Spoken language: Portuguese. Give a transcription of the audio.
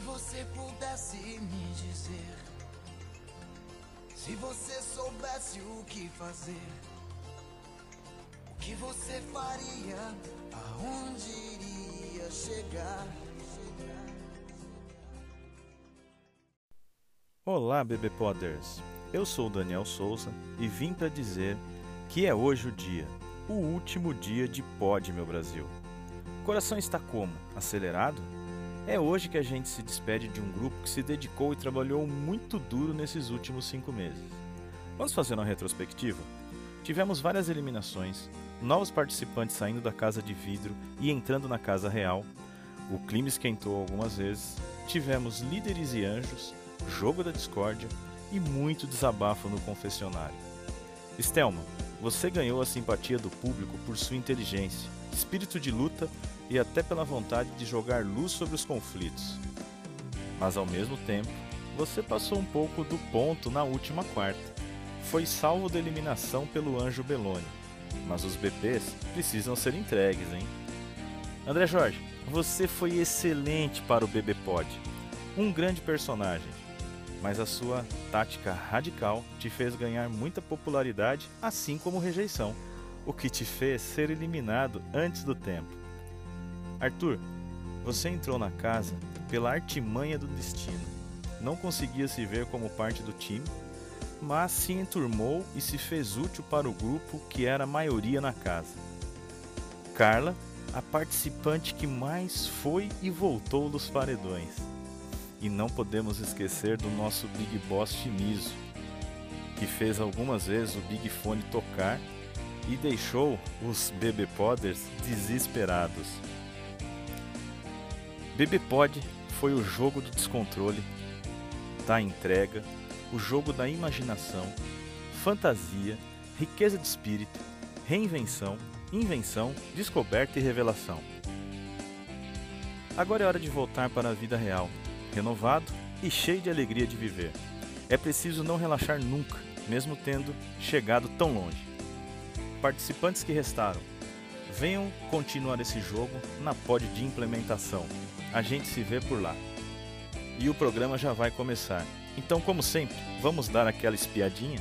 você pudesse me dizer, se você soubesse o que fazer, o que você faria, aonde iria chegar? Olá, bebê Podders. Eu sou Daniel Souza e vim para dizer que é hoje o dia, o último dia de Pod, meu Brasil. O coração está como? Acelerado? É hoje que a gente se despede de um grupo que se dedicou e trabalhou muito duro nesses últimos cinco meses. Vamos fazer uma retrospectiva? Tivemos várias eliminações, novos participantes saindo da casa de vidro e entrando na casa real. O clima esquentou algumas vezes. Tivemos líderes e anjos, jogo da discórdia e muito desabafo no confessionário. Stelman, você ganhou a simpatia do público por sua inteligência, espírito de luta e até pela vontade de jogar luz sobre os conflitos. Mas ao mesmo tempo, você passou um pouco do ponto na última quarta. Foi salvo da eliminação pelo Anjo Beloni. Mas os BPs precisam ser entregues, hein? André Jorge, você foi excelente para o BB Pod. Um grande personagem. Mas a sua tática radical te fez ganhar muita popularidade, assim como rejeição, o que te fez ser eliminado antes do tempo. Arthur, você entrou na casa pela artimanha do destino. Não conseguia se ver como parte do time, mas se enturmou e se fez útil para o grupo que era a maioria na casa. Carla, a participante que mais foi e voltou dos paredões. E não podemos esquecer do nosso Big Boss Shimizu, que fez algumas vezes o Big Fone tocar e deixou os BB Podders desesperados. BBPod foi o jogo do descontrole, da entrega, o jogo da imaginação, fantasia, riqueza de espírito, reinvenção, invenção, descoberta e revelação. Agora é hora de voltar para a vida real, renovado e cheio de alegria de viver. É preciso não relaxar nunca, mesmo tendo chegado tão longe. Participantes que restaram, venham continuar esse jogo na pod de implementação a gente se vê por lá. E o programa já vai começar. Então, como sempre, vamos dar aquela espiadinha?